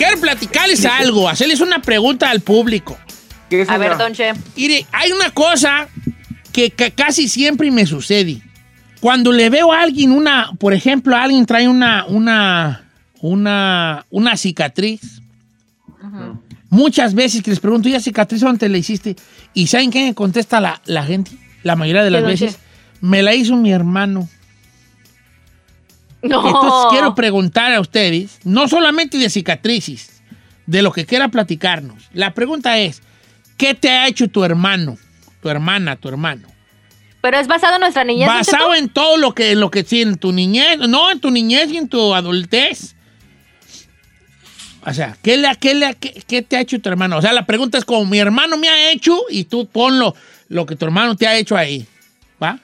quiero platicarles algo, hacerles una pregunta al público. ¿Qué, A ver? Don Che. Mire, hay una cosa que, que casi siempre me sucede. Cuando le veo a alguien una, por ejemplo, alguien trae una, una, una, una cicatriz. Muchas veces que les pregunto, ¿y la cicatriz dónde la hiciste? ¿Y saben qué me contesta la, la gente? La mayoría de las ¿Qué, don veces. Che? Me la hizo mi hermano. No. Entonces quiero preguntar a ustedes, no solamente de cicatrices, de lo que quiera platicarnos. La pregunta es, ¿qué te ha hecho tu hermano, tu hermana, tu hermano? Pero es basado en nuestra niñez. Basado en todo lo que, lo que sí, en tu niñez, no, en tu niñez y en tu adultez. O sea, ¿qué, le, qué, le, qué, qué te ha hecho tu hermano? O sea, la pregunta es como mi hermano me ha hecho y tú ponlo lo que tu hermano te ha hecho ahí. ¿Va?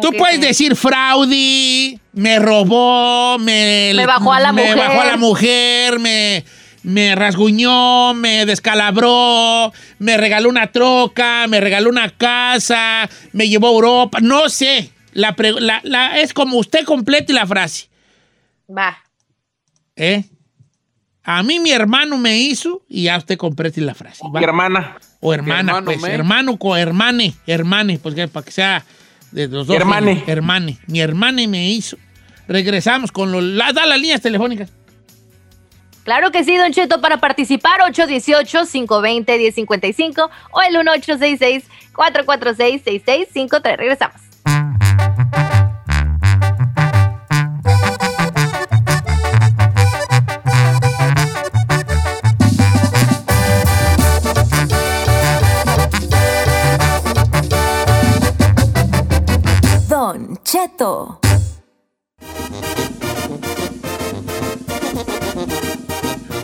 Tú puedes decir fraude, me robó, me, Me bajó a la me mujer. bajó a la mujer, me, me rasguñó, me descalabró, me regaló una troca, me regaló una casa, me llevó a Europa, no sé. La, pre- la- la- es como usted complete la frase. Va. ¿eh? A mí mi hermano me hizo y ya usted complete la frase. ¿va? Mi hermana. O hermana, hermano pues. me. Hermano con hermane, hermane, pues que- para que sea de los dos. Hermane. Hermane. Mi hermane me hizo. Regresamos con los. La, da las líneas telefónicas. Claro que sí, Don Cheto, para participar 818-520-1055 o el 1866-446-6653. Regresamos.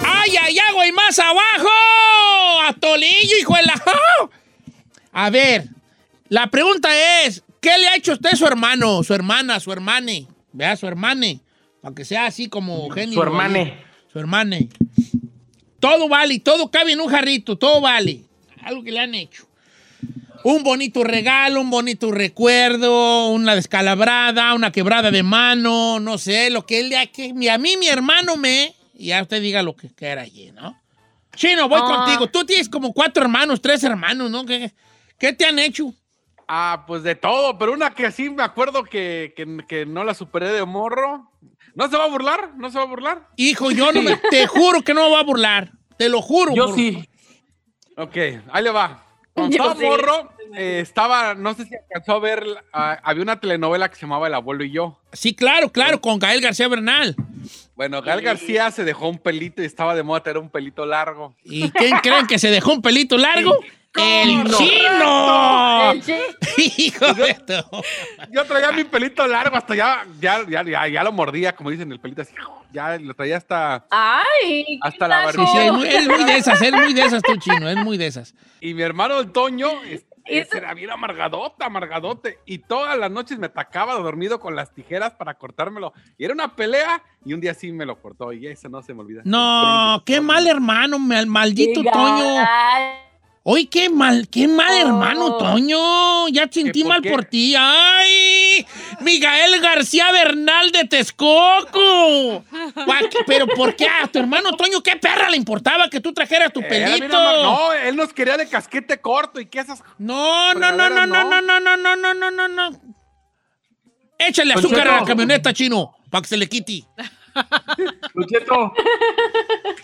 ¡Ay, ay, ay, güey! ¡Más abajo! ¡A Tolillo, hijo de la. A ver, la pregunta es: ¿qué le ha hecho usted a su hermano, su hermana, su hermane? Vea, su hermane. Para que sea así como genio. Su hermane. Su hermane. Todo vale, todo cabe en un jarrito, todo vale. Algo que le han hecho. Un bonito regalo, un bonito recuerdo, una descalabrada, una quebrada de mano, no sé, lo que él le ha... Que, a mí mi hermano me... Y ya usted diga lo que quiera allí, ¿no? Chino, voy Ah. contigo. Tú tienes como cuatro hermanos, tres hermanos, ¿no? ¿Qué, qué te han hecho? Ah, pues de todo, pero una que sí me acuerdo que, que- que no la superé de morro. ¿No se va a burlar? ¿No se va a burlar? Hijo, yo no me... Te juro que no me voy a burlar. Te lo juro. Yo por- sí. Ok, ahí le va. Cuando Yo estaba sí. morro, eh, estaba, no sé si alcanzó a ver, ah, había una telenovela que se llamaba El abuelo y yo. Sí, claro, claro, con Gael García Bernal. Bueno, Gal García se dejó un pelito y estaba de moda tener un pelito largo. ¿Y quién creen que se dejó un pelito largo? ¡El ¡Correcto! chino! El Hijo de todo. Yo traía mi pelito largo, hasta ya, ya, ya, ya, ya lo mordía, como dicen, el pelito así. Ya lo traía hasta. Ay, Hasta la barbilla. Sí, es muy, es muy de esas, es muy de esas tú, chino, es muy de esas. Y mi hermano el Toño, es- Eso- ese era bien amargadota, amargadote. Y todas las noches me atacaba dormido con las tijeras para cortármelo. Y era una pelea, y un día sí me lo cortó, y eso no se me olvida. No, qué mal hermano, mal- maldito. Toño. Oye, qué mal, qué mal Oh. hermano, Toño. Ya sentí por mal qué? por ti. ¡Ay! Miguel García Bernal de Texcoco. Pero ¿por qué a tu hermano Toño qué perra le importaba que tú trajeras tu bien pelito? amar- No, él nos quería de casquete corto y que esas. No, no, no, no, no, no, no, no, no, no, no, no, no. Échale Don azúcar a la camioneta, chino, para que se le quite. Don Cheto,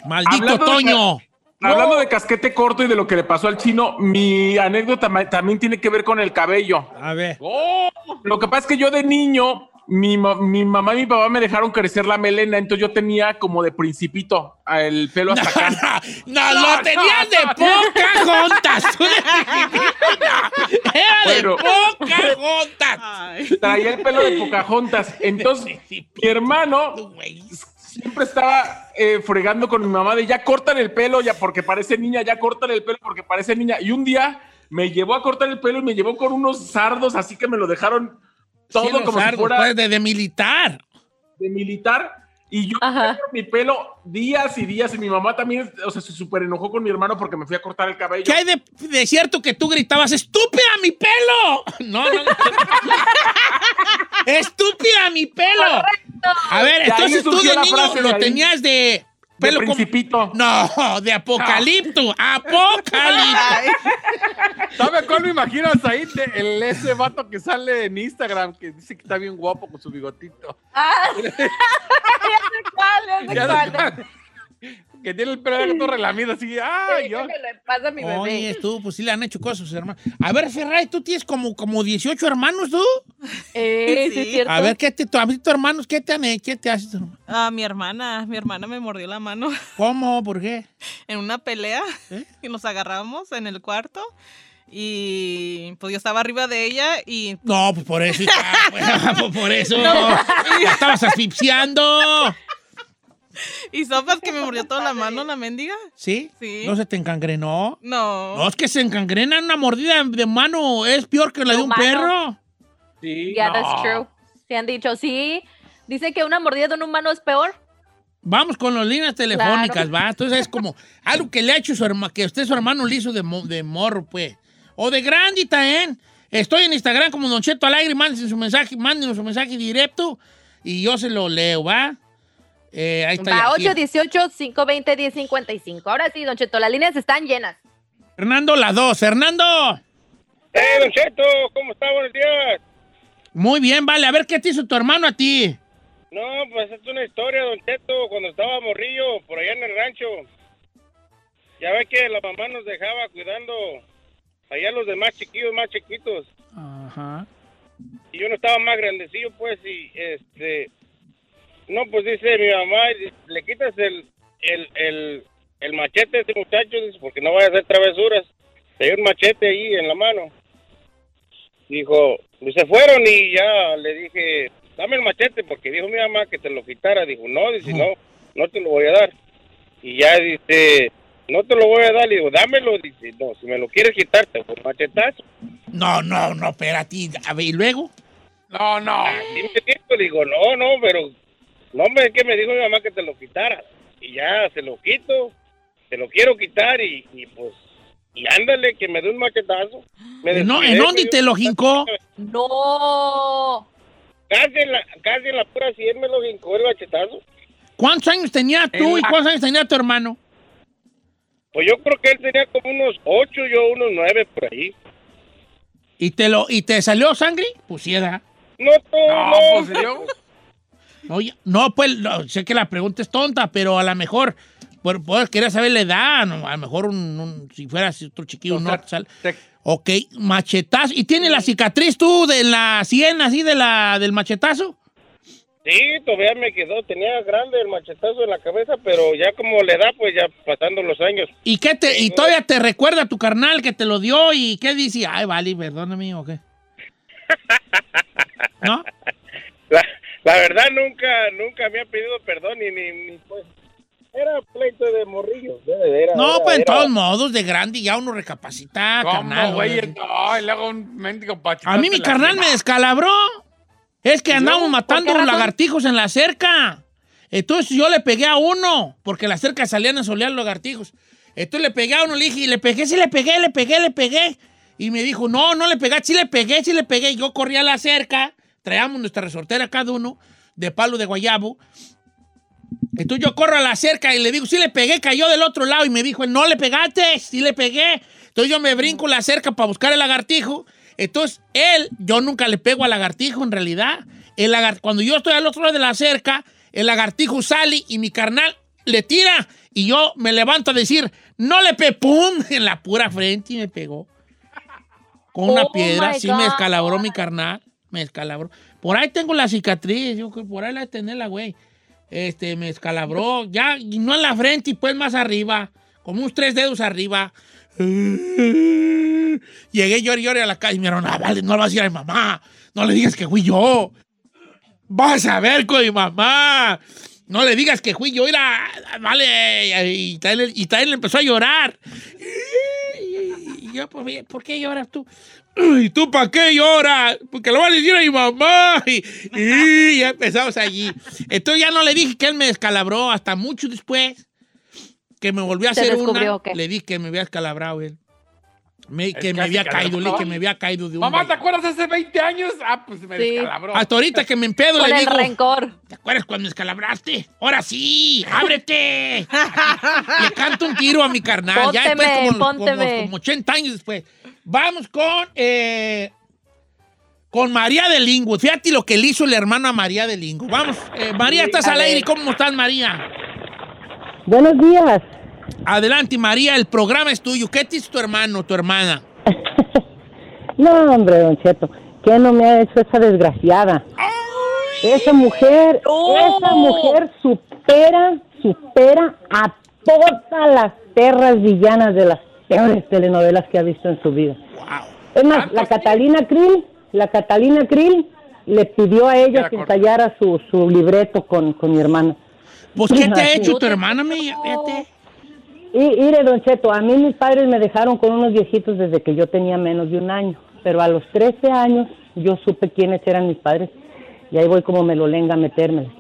Maldito Hablando de Toño. Hablando de casquete corto y de lo que le pasó al chino, mi anécdota también tiene que ver con el cabello. A ver. ¡Oh! Lo que pasa es que yo de niño, mi, mi mamá y mi papá me dejaron crecer la melena, entonces yo tenía como de principito el pelo hasta acá. No, lo tenías de poca juntas. Era de Bueno. poca juntas. Traía el pelo de Pocahontas. Entonces, mi hermano. Siempre estaba eh, fregando con mi mamá de ya cortan el pelo, ya porque parece niña, ya cortan el pelo porque parece niña. Y un día me llevó a cortar el pelo y me llevó con unos sardos, así que me lo dejaron todo Sí, como si sardos, fuera pues, de, de militar. de militar. Y yo mi pelo días y días. Y mi mamá también, o sea, se súper enojó con mi hermano porque me fui a cortar el cabello. ¿Qué hay de, de cierto que tú gritabas, estúpida mi pelo? No, no, no. estúpida mi pelo. A ver, De entonces tú de niño lo ahí. tenías de, pelo como- principito. No, de apocalipto. Apocalipto. ¿Sabe cuál me imagino a Said? De- El, ese vato que sale en Instagram que dice que está bien guapo con su bigotito. Ah, ya sé cuál, ya sé Ya cuál. Que tiene el pelo todo relamido así. ¡Ay, yo! Pasa a mi bebé. Oye, tú, pues sí le han hecho cosas a sus hermanos. A ver, Ferrari, tú tienes como, como 18 hermanos, tú. Eh, sí, Sí. es cierto. A ver, ¿qué te, tu- a ver, tus hermanos, qué te han hecho? ¿Qué te hermanos? Ah, mi hermana, mi hermana me mordió la mano ¿Cómo? ¿Por qué? en una pelea ¿Eh? y nos agarramos en el cuarto y pues yo estaba arriba de ella y No, pues por eso. pues, por eso. La estabas asfixiando. y sopas que me mordió toda la mano la mendiga. ¿Sí? Sí. ¿No se te encangrenó? No. No, es que se encangrena una mordida de mano. Es peor que la de un Humano. perro. Sí, Yeah, no. that's true. Se han dicho, sí. Dice que una mordida de un humano es peor. Vamos con las líneas telefónicas, va. Entonces es como algo que le ha hecho su hermano, que usted su hermano le hizo de, mo- de morro, pues. O de grandita, ¿eh? Estoy en Instagram como Don Cheto Alegre, mándenos su mensaje, mándenos su mensaje directo y yo se lo leo, ¿va? Eh, ahí está. Va, aquí. 818-520-1055. Ahora sí, Don Cheto, las líneas están llenas. Fernando, la dos. Fernando. ¡Eh, Don Cheto! ¿Cómo está? Buenos días. Muy bien, vale. A ver qué te hizo tu hermano a ti. No, pues es una historia, Don Cheto, cuando estaba morrillo por allá en el rancho. Ya ve que la mamá nos dejaba cuidando allá los demás chiquillos, más chiquitos. Ajá. Y yo no estaba más grandecillo, pues, y este... No, pues dice mi mamá, le quitas el, el, el, el machete a este muchacho, dice, porque no vaya a hacer travesuras. Tenía un machete ahí en la mano. Dijo, y se fueron y ya le dije, dame el machete, porque dijo mi mamá que te lo quitara. Dijo, no, dice, no, no te lo voy a dar. Y ya dice, no te lo voy a dar. Le digo, dámelo. Dice, no, si me lo quieres quitar, te voy a machetazo. No, no, no, espérate. A ver, ¿y luego? No, no. Así me dijo, digo, no, no, pero no me que me dijo mi mamá que te lo quitara. Y ya se lo quito, te lo quiero quitar y, y pues, y ándale, que me dé un machetazo. Me ¿En, no- ¿en dónde te lo jincó? No. Casi en la, casi en la pura 100 me lo hincó el machetazo. ¿Cuántos años tenías tú En y la- cuántos años tenía tu hermano? Pues yo creo que él tenía como unos 8, yo unos 9 por ahí. ¿Y te, lo, y te salió sangre? Pues sí, ¿verdad? No, No, pues. Oye, no, pues no, sé que la pregunta es tonta, pero a lo mejor, por, por quería saber la edad, no, a lo mejor un, un- si fueras otro chiquillo, O no sea, te- Ok, machetazo. ¿Y tiene la cicatriz tú de la sien así de la, del machetazo? Sí, todavía me quedó, tenía grande el machetazo en la cabeza, pero ya como le da, pues ya pasando los años. ¿Y qué te, y todavía te recuerda tu carnal que te lo dio y qué dice? Ay, vale, perdóname, ¿o qué? ¿No? La, la verdad nunca, nunca me ha pedido perdón ni, ni, ni, pues, era pleito de morrillo. Era, No, era- pues en era- todos modos, de grande ya uno recapacita, carnal. ¿Cómo, güey? No, y luego un mendigo. A mí mi carnal me descalabró. Es que andamos matando ¿Por qué razón? lagartijos en la cerca. Entonces yo le pegué a uno, porque la cerca salían a solear los lagartijos. Entonces le pegué a uno, le dije, y le pegué, sí le pegué, le pegué, le pegué. Y me dijo, no, no le pegué, sí le pegué, sí le pegué. Y yo corrí a la cerca, traíamos nuestra resortera cada uno, de palo de guayabo. Entonces yo corro a la cerca y le digo, sí le pegué, cayó del otro lado. Y me dijo, no le pegaste, sí le pegué. Entonces yo me brinco la cerca para buscar el lagartijo. Entonces él, yo nunca le pego al lagartijo en realidad. El lagar- cuando yo estoy al otro lado de la cerca, el lagartijo sale y mi carnal le tira. Y yo me levanto a decir, no le pe, ¡pum! En la pura frente y me pegó. Con una Oh, piedra, my sí me escalabró mi carnal. Me escalabró. Por ahí tengo la cicatriz, yo creo que por ahí la tenerla, güey. Este, me escalabró, ya, y no en la frente y pues más arriba, como unos tres dedos arriba. Llegué lloré a la calle y me dijeron, ah, vale, no lo vas a decir a mi mamá, no le digas que fui yo. Vas a ver con mi mamá. No le digas que fui yo, era, vale, y Tyler, y empezó a llorar. Y yo, pues, ¿por qué lloras tú? ¿Y tú para qué lloras? Porque lo vas a decir a mi mamá. Y, y ya empezamos allí. Entonces ya no le dije que él me descalabró hasta mucho después que me volvió a ¿Se hacer una. qué? Le dije que me había descalabrado él. Me- que me había caído, no. que me había caído de un... Mamá, ¿te acuerdas hace 20 años? Ah, pues me Sí. descalabró. Hasta ahorita que me empedo Con le el digo... rencor. ¿Te acuerdas cuando me escalabraste? ¡Ahora sí! ¡Ábrete! Le canto un tiro a mi carnal. ya después, Pónteme, como, como, pónteme. como 80 años después. Vamos con... eh, con María de Lingo. Fíjate lo que le hizo el hermano a María de Lingo. Vamos, eh, María, estás al aire. ¿Cómo estás, María? Buenos días. Adelante, María, el programa es tuyo. ¿Qué te hizo tu hermano, tu hermana? No, hombre, don Cheto, ¿qué no me ha hecho esa desgraciada? Esa mujer, ¡Oh! esa mujer supera, supera a todas las perras villanas de las peores telenovelas que ha visto en su vida. ¡Wow! Es más, la Catalina Krill, la Catalina Krill le pidió a ella que ensayara su, su libreto con, con mi hermana. Pues, ¿qué te ha hecho tu hermana? Fíjate. Y mire, Don Cheto, a mí mis padres me dejaron con unos viejitos desde que yo tenía menos de un año, pero a los 13 años yo supe quiénes eran mis padres y ahí voy como me lo lenga a metérmela.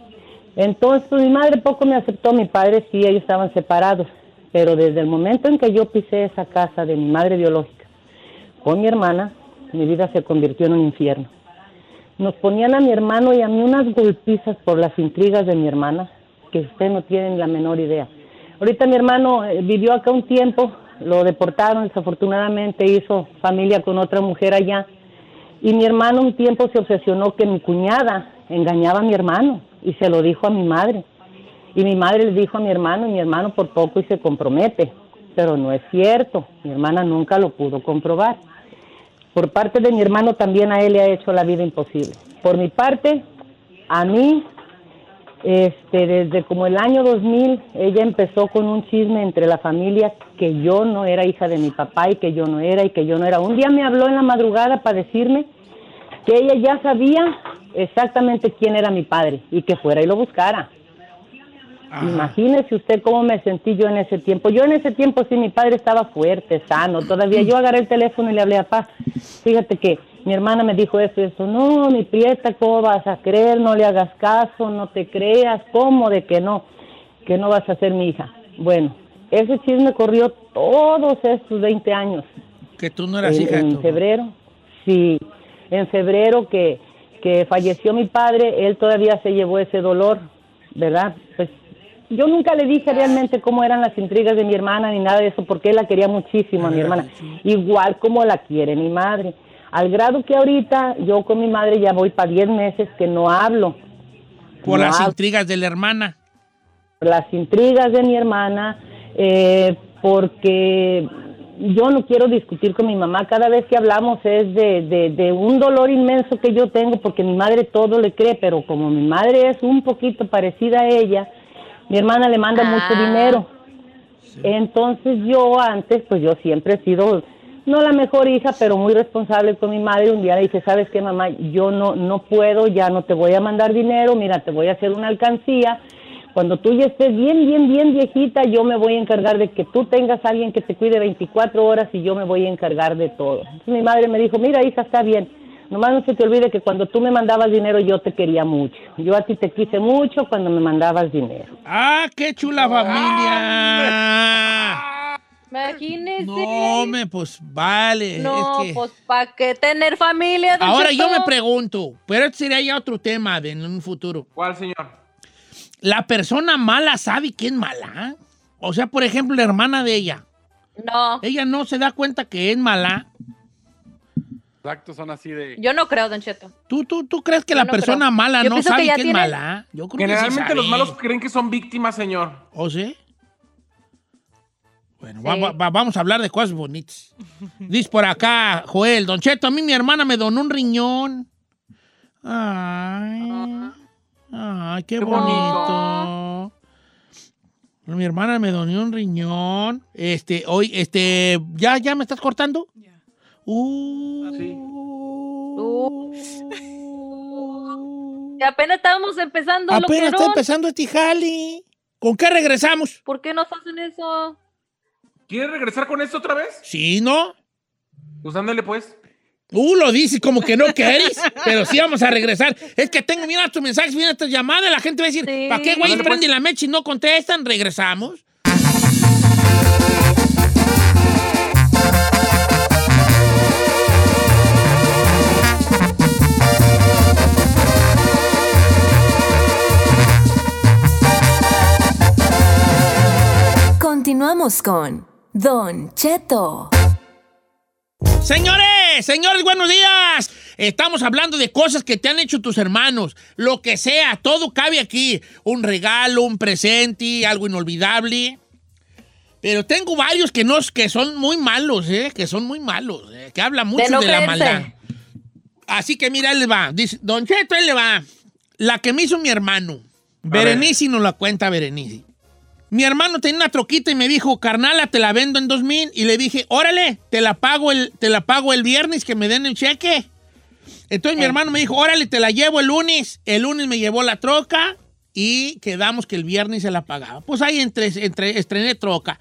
Entonces, pues, mi madre poco me aceptó, mi padre sí, ellos estaban separados, pero desde el momento en que yo pisé esa casa de mi madre biológica con mi hermana, mi vida se convirtió en un infierno. Nos ponían a mi hermano y a mí unas golpizas por las intrigas de mi hermana que usted no tiene ni la menor idea. Ahorita mi hermano eh, vivió acá un tiempo, lo deportaron, desafortunadamente hizo familia con otra mujer allá. Y mi hermano un tiempo se obsesionó que mi cuñada engañaba a mi hermano y se lo dijo a mi madre. Y mi madre le dijo a mi hermano y mi hermano por poco y se compromete. Pero no es cierto, mi hermana nunca lo pudo comprobar. Por parte de mi hermano también a él le ha hecho la vida imposible. Por mi parte, a mí este, desde como el año 2000, ella empezó con un chisme entre la familia que yo no era hija de mi papá y que yo no era y que yo no era. Un día me habló en la madrugada para decirme que ella ya sabía exactamente quién era mi padre y que fuera y lo buscara. Imagínese usted cómo me sentí yo en ese tiempo. Yo en ese tiempo sí, mi padre estaba fuerte, sano, todavía. Yo agarré el teléfono y le hablé a papá. Fíjate que mi hermana me dijo esto y esto. No, mi prieta, ¿cómo vas a creer? No le hagas caso, no te creas. ¿Cómo de que no? Que no vas a ser mi hija. Bueno, ese chisme corrió todos estos 20 años Que tú no eras en, hija en febrero, sí, en febrero que, que falleció mi padre, él todavía se llevó ese dolor, ¿verdad? Pues yo nunca le dije realmente cómo eran las intrigas de mi hermana ni nada de eso, porque él la quería muchísimo a mi hermana, igual como la quiere mi madre. Al grado que ahorita yo con mi madre ya voy para 10 meses que no hablo. Por No las hablo intrigas de la hermana. las intrigas de mi hermana, eh, porque yo no quiero discutir con mi mamá. Cada vez que hablamos es de, de, de un dolor inmenso que yo tengo, porque mi madre todo le cree, pero como mi madre es un poquito parecida a ella, mi hermana le manda Ah. mucho dinero. Entonces yo antes, pues yo siempre he sido, no la mejor hija, pero muy responsable con mi madre. Un día le dije, ¿sabes qué, mamá? Yo no, no puedo, ya no te voy a mandar dinero, mira, te voy a hacer una alcancía. Cuando tú ya estés bien, bien, bien viejita, yo me voy a encargar de que tú tengas a alguien que te cuide 24 horas y yo me voy a encargar de todo. Entonces mi madre me dijo, mira, hija, está bien. Nomás no se te olvide que cuando tú me mandabas dinero yo te quería mucho. Yo a ti te quise mucho cuando me mandabas dinero. ¡Ah, qué chula familia! Imagínese. No, me, pues vale. No, es que- pues ¿para qué tener familia? don Ahora yo me pregunto, pero este sería ya otro tema de, en un futuro. ¿Cuál, señor? ¿La persona mala sabe que es mala? O sea, por ejemplo, la hermana de ella. No, Ella no se da cuenta que es mala. Exacto, son así de. yo no creo, Don Cheto. ¿Tú, tú, tú crees que Yo la no persona creo. mala Yo no que sabe que es tiene- mala? Yo creo que sí Generalmente los malos creen que son víctimas, señor. ¿O sí? Bueno, Sí. va- va- va- vamos a hablar de cosas bonitas. Dice por acá, Joel, Don Cheto, a mí mi hermana me donó un riñón. Ay, ay, qué Qué bonito. Mi hermana me donó un riñón. Este, hoy, este, ¿ya, ya me estás cortando? Ya. Uh. Sí. Y apenas estábamos empezando, Apenas está empezando este jali. ¿Con qué regresamos? ¿Por qué nos hacen eso? ¿Quiere regresar con esto otra vez? Sí, ¿no? Pues ándale, pues. Uh, lo dices como que no querés, pero sí vamos a regresar. Es que tengo, mira tus mensajes, mira tus llamadas, la gente va a decir, Sí. ¿para qué, güey, Ándale, prenden la mecha y no contestan? Regresamos. Con Don Cheto. Señores, señores, buenos días. Estamos hablando de cosas que te han hecho tus hermanos. Lo que sea, todo cabe aquí. Un regalo, un presente, algo inolvidable. Pero tengo varios que, no, que son muy malos, ¿eh? Que son muy malos, ¿eh? Que hablan mucho de, no la maldad. Así que mira, él le va. Dice, Don Cheto, él le va. La que me hizo mi hermano. Berenice nos la cuenta Berenice. Mi hermano tenía una troquita y me dijo, carnala, te la vendo en 2000. Y le dije, órale, te la pago el, te la pago el viernes que me den el cheque. Entonces mi hermano me dijo, órale, te la llevo el lunes. El lunes me llevó la troca y quedamos que el viernes se la pagaba. Pues ahí entre, entre, estrené troca.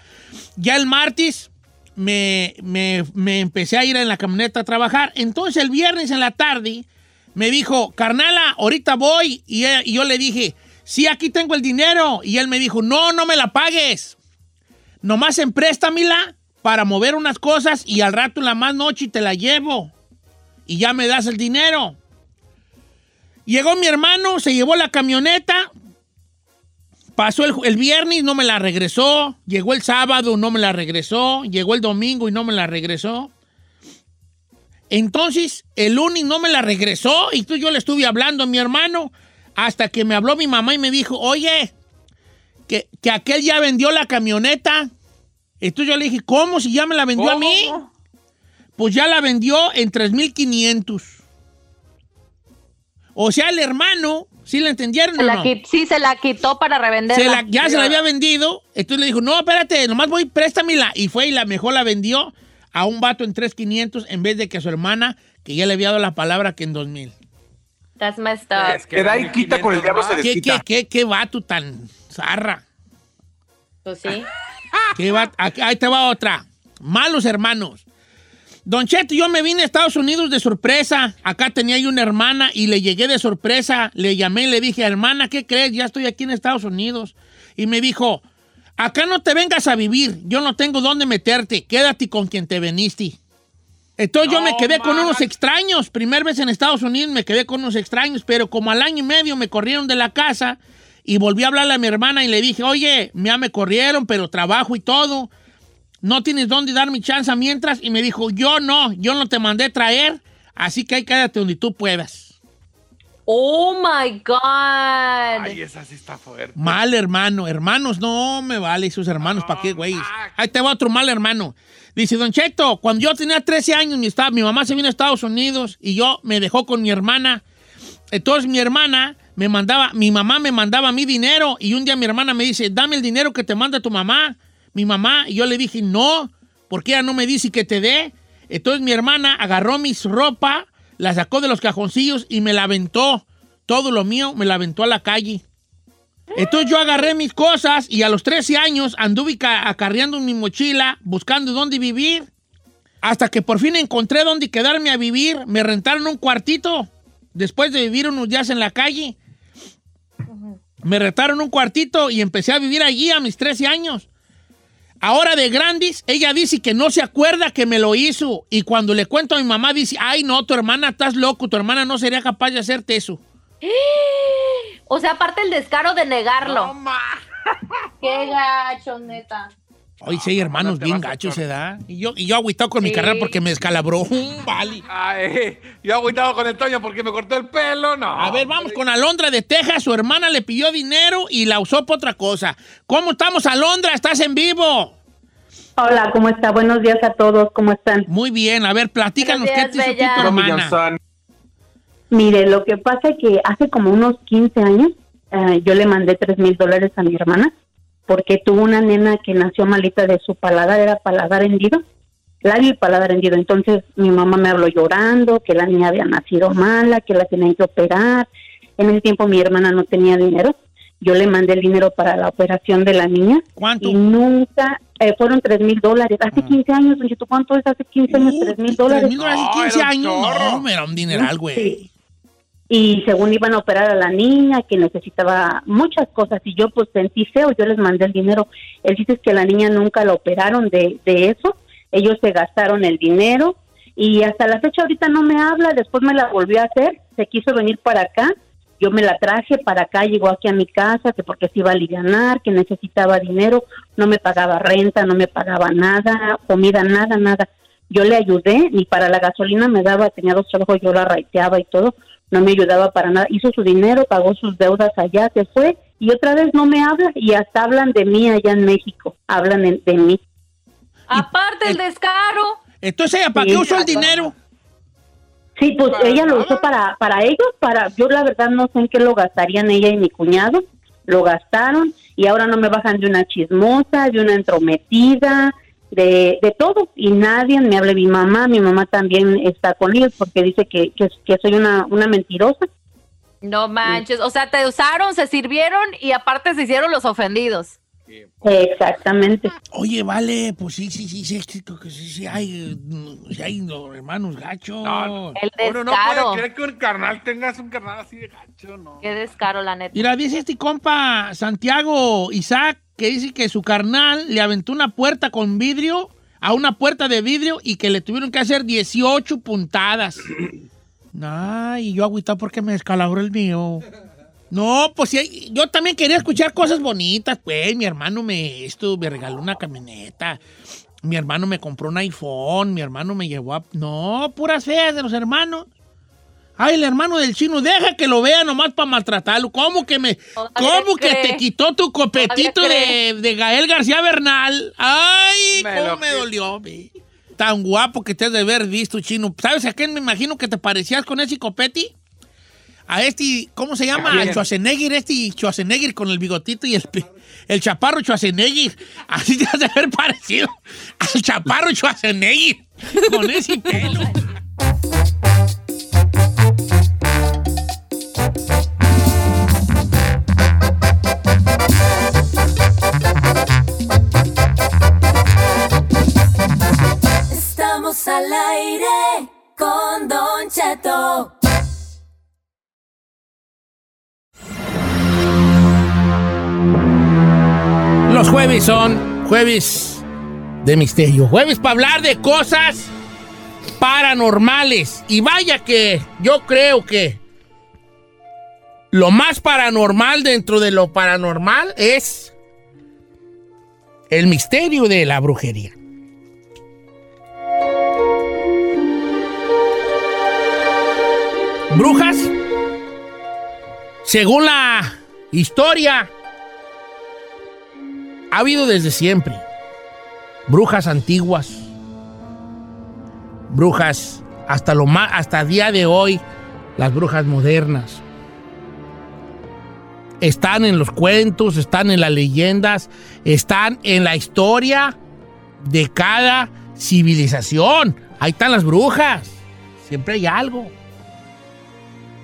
Ya el martes me, me- me empecé a ir en la camioneta a trabajar. Entonces el viernes en la tarde me dijo, carnala, ahorita voy. Y, eh, y yo le dije, sí, aquí tengo el dinero. Y él me dijo, no, no me la pagues. Nomás empréstamela para mover unas cosas y al rato en la más noche te la llevo. Y ya me das el dinero. Llegó mi hermano, se llevó la camioneta. Pasó el, el viernes, no me la regresó. Llegó el sábado, no me la regresó. Llegó el domingo y no me la regresó. Entonces, el lunes no me la regresó y tú yo le estuve hablando a mi hermano hasta que me habló mi mamá y me dijo, oye, que, que aquel ya vendió la camioneta. Entonces yo le dije, ¿cómo? Si ya me la vendió a mí. Pues ya la vendió en 3.500. O sea, el hermano, ¿sí le entendieron Se o la no? sí, se la quitó para revenderla. Se la- ya se la había vendido. Entonces le dijo, no, espérate, nomás voy, préstamela. Y fue y la mejor la vendió a un vato en 3.500 en vez de que a su hermana, que ya le había dado la palabra que en 2.000. That's messed up. Es Que da y quita con el diablo se ¿Qué, qué, qué, qué vato tan zarra? Pues sí. ¿Qué va- aquí- Ahí te va otra. Malos hermanos. Don Cheto, yo me vine a Estados Unidos de sorpresa. Acá tenía yo una hermana y le llegué de sorpresa. Le llamé y le dije, hermana, ¿qué crees? Ya estoy aquí en Estados Unidos. Y me dijo, acá no te vengas a vivir. Yo no tengo dónde meterte. Quédate con quien te veniste. Entonces yo me quedé con unos extraños. Primer vez en Estados Unidos me quedé con unos extraños, pero como al año y medio me corrieron de la casa y volví a hablarle a mi hermana y le dije, oye, ya me corrieron, pero trabajo y todo. No tienes dónde dar mi chance mientras. Y me dijo, yo no, yo no te mandé traer, así que ahí quédate donde tú puedas. Oh my God. Ay, esa sí está fuerte. Mal hermano, hermanos, no me vale sus hermanos, ¿para qué, güey? Ahí te va otro mal hermano. Dice, Don Cheto, cuando yo tenía 13 años, mi, mi mamá se vino a Estados Unidos y yo me dejó con mi hermana. Entonces mi hermana me mandaba, mi mamá me mandaba mi dinero y un día mi hermana me dice, dame el dinero que te manda tu mamá, mi mamá. Y yo le dije, no, porque ella no me dice que te dé. Entonces mi hermana agarró mis ropa, la sacó de los cajoncillos y me la aventó. Todo lo mío me la aventó a la calle. Entonces yo agarré mis cosas y a los 13 años anduve ca- acarreando mi mochila, buscando dónde vivir. Hasta que por fin encontré dónde quedarme a vivir. Me rentaron un cuartito después de vivir unos días en la calle. Me rentaron un cuartito y empecé a vivir allí a mis 13 años. Ahora de grandes, ella dice que no se acuerda que me lo hizo. Y cuando le cuento a mi mamá, dice, ay no, tu hermana estás loco, tu hermana no sería capaz de hacerte eso. O sea, aparte el descaro de negarlo. No, ma. Qué gacho, neta. Hoy sí hay hermanos no te bien gachos, se da. Y yo, y yo agüitado con mi carrera porque me descalabró. Mm, vale. Ay, yo agüitado con el Toño porque me cortó el pelo, no. A ver, vamos con Alondra de Texas. Su hermana le pidió dinero y la usó para otra cosa. ¿Cómo estamos, Alondra? ¿Estás en vivo? Hola, ¿cómo está? Buenos días a todos, ¿cómo están? Muy bien. A ver, platícanos Buenos qué días, te hizo tu hermana. Mire, lo que pasa es que hace como unos 15 años eh, yo le mandé 3 mil dólares a mi hermana porque tuvo una nena que nació malita de su paladar, era paladar hendido, labio y paladar hendido. Entonces mi mamá me habló llorando, que la niña había nacido mala, que la tenían que operar. En ese tiempo mi hermana no tenía dinero. Yo le mandé el dinero para la operación de la niña ¿Cuánto? y nunca, eh, fueron 3 mil dólares. Hace 15 años, don Cheto, ¿cuánto es hace 15 años? 3 mil dólares. Uh, ¿Tres mil dólares No, en 15 era un años? No, era un dineral, güey. Sí. Y según iban a operar a la niña, que necesitaba muchas cosas, y yo pues sentí feo, yo les mandé el dinero. Él dice que la niña nunca la operaron de, de eso, ellos se gastaron el dinero, y hasta la fecha ahorita no me habla, después me la volvió a hacer, se quiso venir para acá, Yo me la traje para acá, llegó aquí a mi casa, que porque se iba a aliviar, que necesitaba dinero, no me pagaba renta, no me pagaba nada, comida, nada, nada. Yo le ayudé, ni para la gasolina me daba, tenía dos trabajos, yo la raiteaba y todo, no me ayudaba para nada. Hizo su dinero, pagó sus deudas allá, se fue y otra vez no me habla y hasta hablan de mí allá en México, hablan en- de mí. Aparte el descaro. Entonces, ¿ella para Sí, qué usó el dinero? Sí, pues ¿Para ella lo usó para, para ellos, para, yo la verdad no sé en qué lo gastarían ella y mi cuñado, lo gastaron y ahora no me bajan de una chismosa, de una entrometida, de, de todo y nadie me habla mi mamá, mi mamá también está con ellos porque dice que, que, que soy una, una mentirosa. No manches. O sea, te usaron, se sirvieron y aparte se hicieron los ofendidos. Exactamente. Oye, vale, pues sí, sí, sí, sí, sí, sí, sí, sí hay, mm, sí hay no, hermanos gachos. No, El Uno no descaro. puede creer que un carnal tengas un carnal así de gacho, ¿no? Qué descaro, la neta. Mira, dice este compa Santiago Isaac que dice que su carnal le aventó una puerta con vidrio a una puerta de vidrio y que le tuvieron que hacer 18 puntadas. Ay, yo agüitado porque me descalabró el mío. No, pues yo también quería escuchar cosas bonitas, pues. Mi hermano me esto, me regaló una camioneta. Mi hermano me compró un iPhone. Mi hermano me llevó a. No, puras feas de los hermanos. Ay, el hermano del chino, deja que lo vea nomás para maltratarlo. ¿Cómo que me. Todavía ¿Cómo que te quitó tu copetito de, de Gael García Bernal? Ay, Me cómo me dolió, ve. Tan guapo que te has de haber visto, chino. ¿Sabes a quién me imagino que te parecías con ese copeti? A este, ¿cómo se llama? ¿A quién? Al Schwarzenegger, este Schwarzenegger con el bigotito y el, el chaparro Schwarzenegger. Así te has de haber parecido al chaparro Schwarzenegger con ese pelo. Al aire con Don Cheto. Los jueves son jueves de misterio. Jueves para hablar de cosas paranormales. Y vaya que yo creo que lo más paranormal dentro de lo paranormal es el misterio de la brujería. Brujas, según la historia, ha habido desde siempre. Brujas antiguas, brujas hasta lo más, hasta día de hoy, las brujas modernas. Están en los cuentos, están en las leyendas, están en la historia de cada civilización. Ahí están las brujas. Siempre hay algo.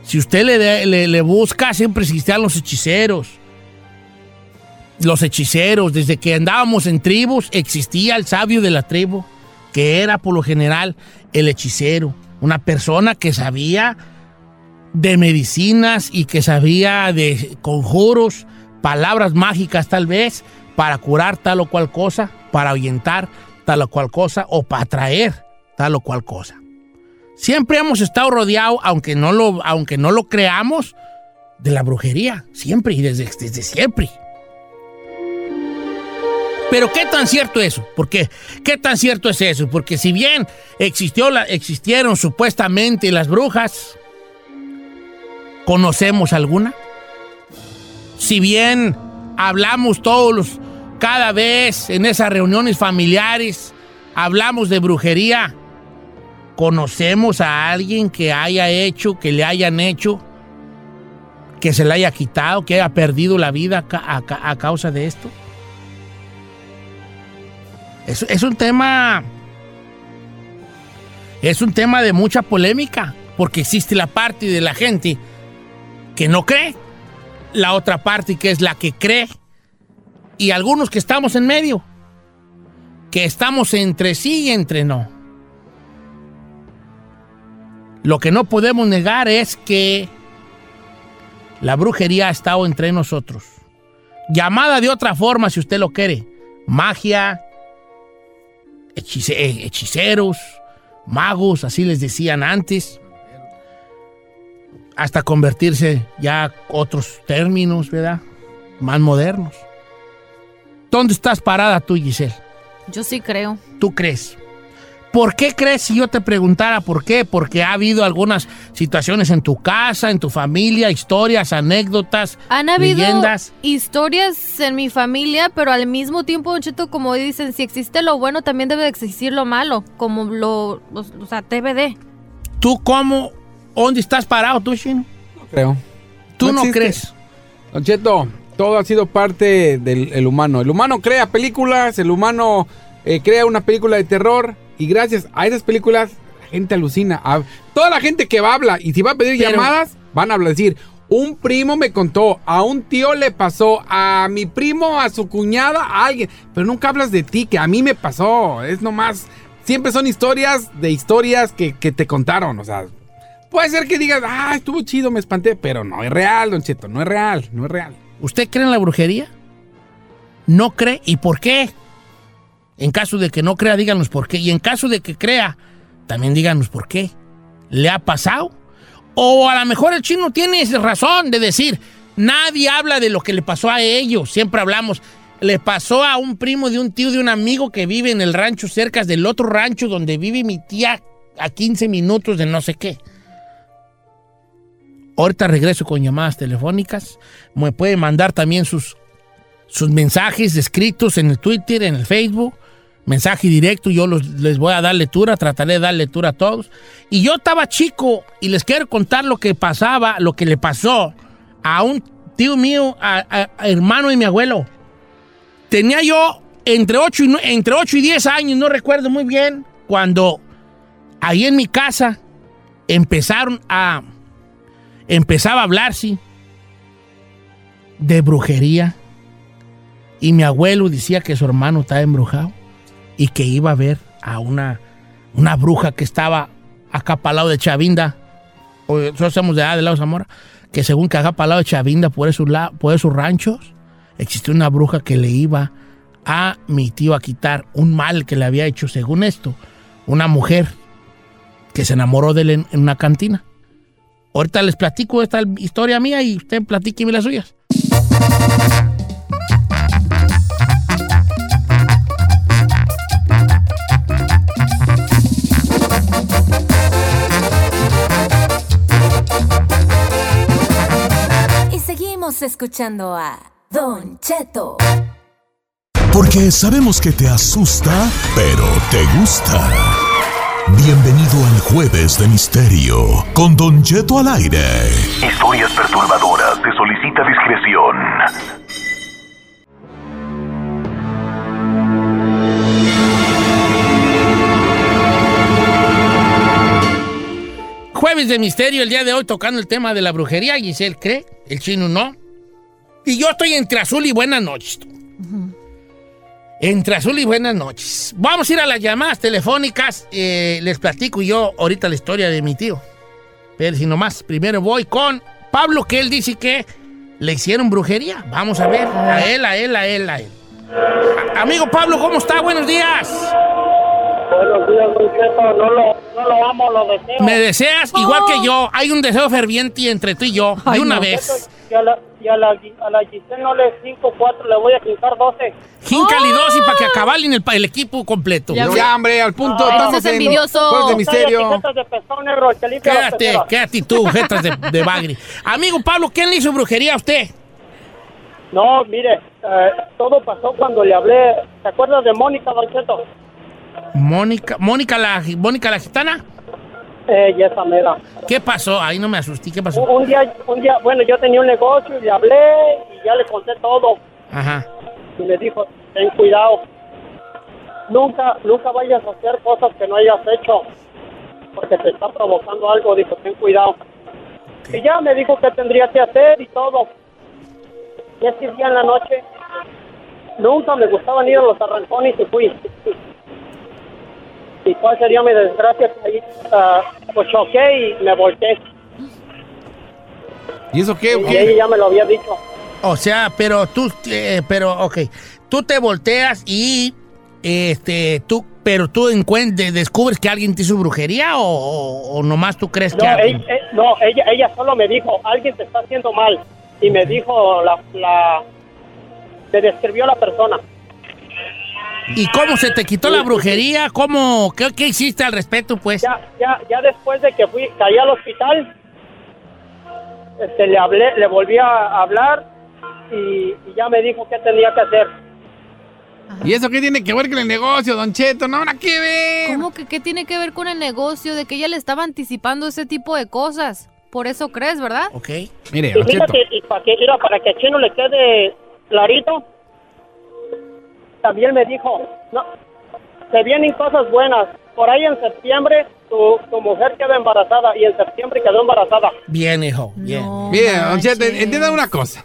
Si usted le, busca, siempre existían los hechiceros los hechiceros, desde que andábamos en tribus, existía el sabio de la tribu, que era por lo general el hechicero, una persona que sabía de medicinas y que sabía de conjuros, palabras mágicas tal vez, para curar tal o cual cosa, para ahuyentar tal o cual cosa o para atraer tal o cual cosa. Siempre hemos estado rodeados, aunque no lo, aunque no lo creamos, de la brujería, siempre y desde, desde siempre. Pero ¿qué tan cierto es eso? ¿Por qué? ¿Qué tan cierto es eso? Porque si bien existió la, existieron supuestamente las brujas, ¿conocemos alguna? Si bien hablamos todos los, cada vez en esas reuniones familiares, hablamos de brujería, ¿conocemos a alguien que haya hecho, que le hayan hecho, que se le haya quitado, que haya perdido la vida a ca- a ca- a causa de esto? Es, es un tema. Es un tema de mucha polémica, porque existe la parte de la gente que no cree, la otra parte que es la que cree, y algunos que estamos en medio, que estamos entre sí y entre no. Lo que no podemos negar es que la brujería ha estado entre nosotros. Llamada de otra forma, si usted lo quiere. Magia, hechice- eh, hechiceros, magos, así les decían antes. hasta convertirse ya otros términos, ¿verdad? Más modernos. ¿Dónde estás parada tú, Giselle? Yo sí creo. ¿Tú crees? ¿Por qué crees si yo te preguntara por qué? Porque ha habido algunas situaciones en tu casa, en tu familia, historias, anécdotas, Han habido leyendas. historias en mi familia, pero al mismo tiempo, Don Cheto, como dicen, si existe lo bueno, también debe de existir lo malo, como lo, o sea, debe de. ¿Tú cómo? ¿Dónde estás parado tú, Chino? creo. ¿Tú no, crees? Don Cheto, todo ha sido parte del el humano. El humano crea películas, el humano eh, crea una película de terror y gracias a esas películas la gente alucina. A- toda la gente que va a hablar y si va a pedir Pero- llamadas, van a hablar, decir, un primo me contó, a un tío le pasó, a mi primo, a su cuñada, a alguien. Pero nunca hablas de ti, que a mí me pasó. Es nomás, siempre son historias de historias que, que te contaron. O sea, puede ser que digas, ah, estuvo chido, me espanté, pero no es real, don Cheto, no es real, no es real. ¿Usted cree en la brujería? ¿No cree? ¿Y por qué? En caso de que no crea, díganos por qué. Y en caso de que crea, también díganos por qué. ¿Le ha pasado? O a lo mejor el chino tiene razón de decir, nadie habla de lo que le pasó a ellos. Siempre hablamos, le pasó a un primo de un tío de un amigo que vive en el rancho cerca del otro rancho donde vive mi tía a 15 minutos de no sé qué. Ahorita regreso con llamadas telefónicas. Me puede mandar también sus, sus mensajes escritos en el Twitter, en el Facebook. Mensaje directo, yo les voy a dar lectura, trataré de dar lectura a todos. Y yo estaba chico y les quiero contar lo que pasaba, lo que le pasó a un tío mío, a, a- hermano de mi abuelo. Tenía yo entre 8, y, entre 8 y 10 años, no recuerdo muy bien, cuando ahí en mi casa empezaron a empezaba a hablar, sí, de brujería. Y mi abuelo decía que su hermano estaba embrujado y que iba a ver a una, una bruja que estaba acá para el lado de Chavinda. Nosotros somos de allá, del lado Zamora. Que según que acá para el lado de Chavinda, por esos, por esos ranchos, existía una bruja que le iba a mi tío a quitar un mal que le había hecho, según esto, una mujer que se enamoró de él en- en una cantina. Ahorita les platico esta historia mía y usted platíqueme las suyas. Seguimos escuchando a Don Cheto. Porque sabemos que te asusta, pero te gusta. Bienvenido al Jueves de Misterio con Don Cheto al aire. Historias perturbadoras. Se solicita discreción. Jueves de misterio, el día de hoy tocando el tema de la brujería. Giselle cree, el chino no. Y yo estoy entre azul y buenas noches. tú. Entre azul y buenas noches. Vamos a ir a las llamadas telefónicas. eh, les platico yo ahorita la historia de mi tío. Pero si nomás, primero voy con Pablo, que él dice que le hicieron brujería. Vamos a ver. A él, a él, a él, a él. A- amigo Pablo, ¿cómo está? Buenos días. Buenos días, Don Cheto. No lo, no lo amo, lo deseo. Me deseas igual que yo. Hay un deseo ferviente entre tú y yo. de una vez. Y a la, y a la, a la Giselle no le 5, 4, le voy a quitar 12. Híncale dos y para que acabalen el, el equipo completo. Ya, hombre, al punto. Ay, estamos es en envidioso. De misterio. de las Quédate, quédate tú, jetas de, de bagre. Amigo Pablo, ¿quién le hizo brujería a usted? No, mire, eh, todo pasó cuando le hablé. ¿Te acuerdas de Mónica, Don Cheto? Mónica, Mónica la, Mónica la gitana. Eh. ¿Qué pasó? Ahí no me asusté. ¿Qué pasó? Un, un día, un día, bueno, yo tenía un negocio y le hablé y ya le conté todo. Ajá. Y me dijo, ten cuidado. Nunca, nunca vayas a hacer cosas que no hayas hecho. Porque te está provocando algo. Dijo, ten cuidado. Y ya me dijo qué tendría que hacer y todo. Y ese día en la noche, nunca me gustaban ir a los arrancones y fui. ¿Y cuál sería mi desgracia? Que ahí, ah, pues choqué y me volteé. ¿Y eso qué? Y ella ya me lo había dicho. O sea, pero tú, eh, pero, ok. Tú te volteas y este, tú, pero tú encuentres, descubres que alguien te hizo brujería o, o- o nomás tú crees que No, alguien? ella, eh, no ella, ella solo me dijo, alguien te está haciendo mal. Y me dijo, la, la, te describió la persona. ¿Y cómo se te quitó la brujería? ¿Cómo, qué, qué hiciste al respecto, pues? Ya, ya, ya después de que fui, caí al hospital, este, le hablé, le volví a hablar y, y ya me dijo qué tenía que hacer. ¿Y eso qué tiene que ver con el negocio, Don Cheto? No, nada que ver. ¿Cómo que qué tiene que ver con el negocio? De que ella le estaba anticipando ese tipo de cosas. Por eso crees, ¿verdad? Ok. Mire, Y y para que, mira, para que a Chino le quede clarito, también me dijo, no, se vienen cosas buenas. Por ahí en septiembre tu, tu mujer quedó embarazada y en septiembre quedó embarazada. Bien, hijo, bien. Mire, Don Cheto, entienda una cosa.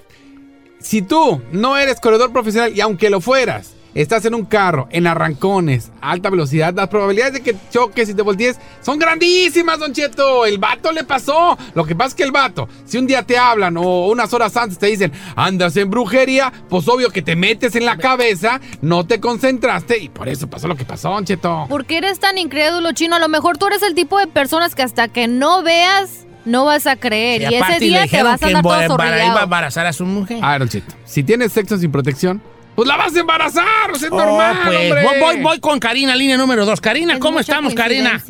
Si tú no eres corredor profesional y aunque lo fueras, estás en un carro, en arrancones, alta velocidad, las probabilidades de que choques y te voltees son grandísimas, Don Cheto. El vato le pasó. Lo que pasa es que el vato, si un día te hablan o unas horas antes te dicen, andas en brujería, pues obvio que te metes en la cabeza, no te concentraste y por eso pasó lo que pasó, Don Cheto. ¿Por qué eres tan incrédulo, chino? A lo mejor tú eres el tipo de personas que hasta que no veas, no vas a creer. Y, ese día te vas a que andar todo embar- iba a zorrillado. embarazar a su mujer. A ver, Don Cheto, si tienes sexo sin protección, pues la vas a embarazar, o sea, es Oh, normal, pues, hombre. voy, voy, voy con Karina, línea número dos. Karina, ¿cómo estamos, Karina?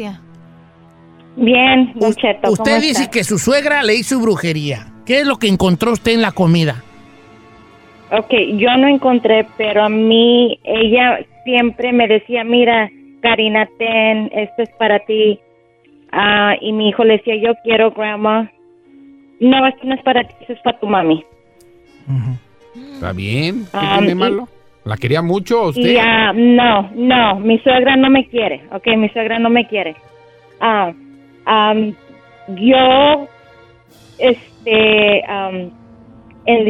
Bien, Don Cheto, ¿cómo Usted dice está? que su suegra le hizo brujería. ¿Qué es lo que encontró usted en la comida? Ok, yo no encontré, pero a mí ella siempre me decía, mira, Karina, ten, esto es para ti. Ah, y mi hijo le decía, yo quiero, grandma. No, esto no es para ti, esto es para tu mami. Está bien, ¿qué Ah, tiene malo? ¿La quería mucho usted? Ah, no, no, mi suegra no me quiere, ok, mi suegra no me quiere. Ah, am, yo, este, am, en,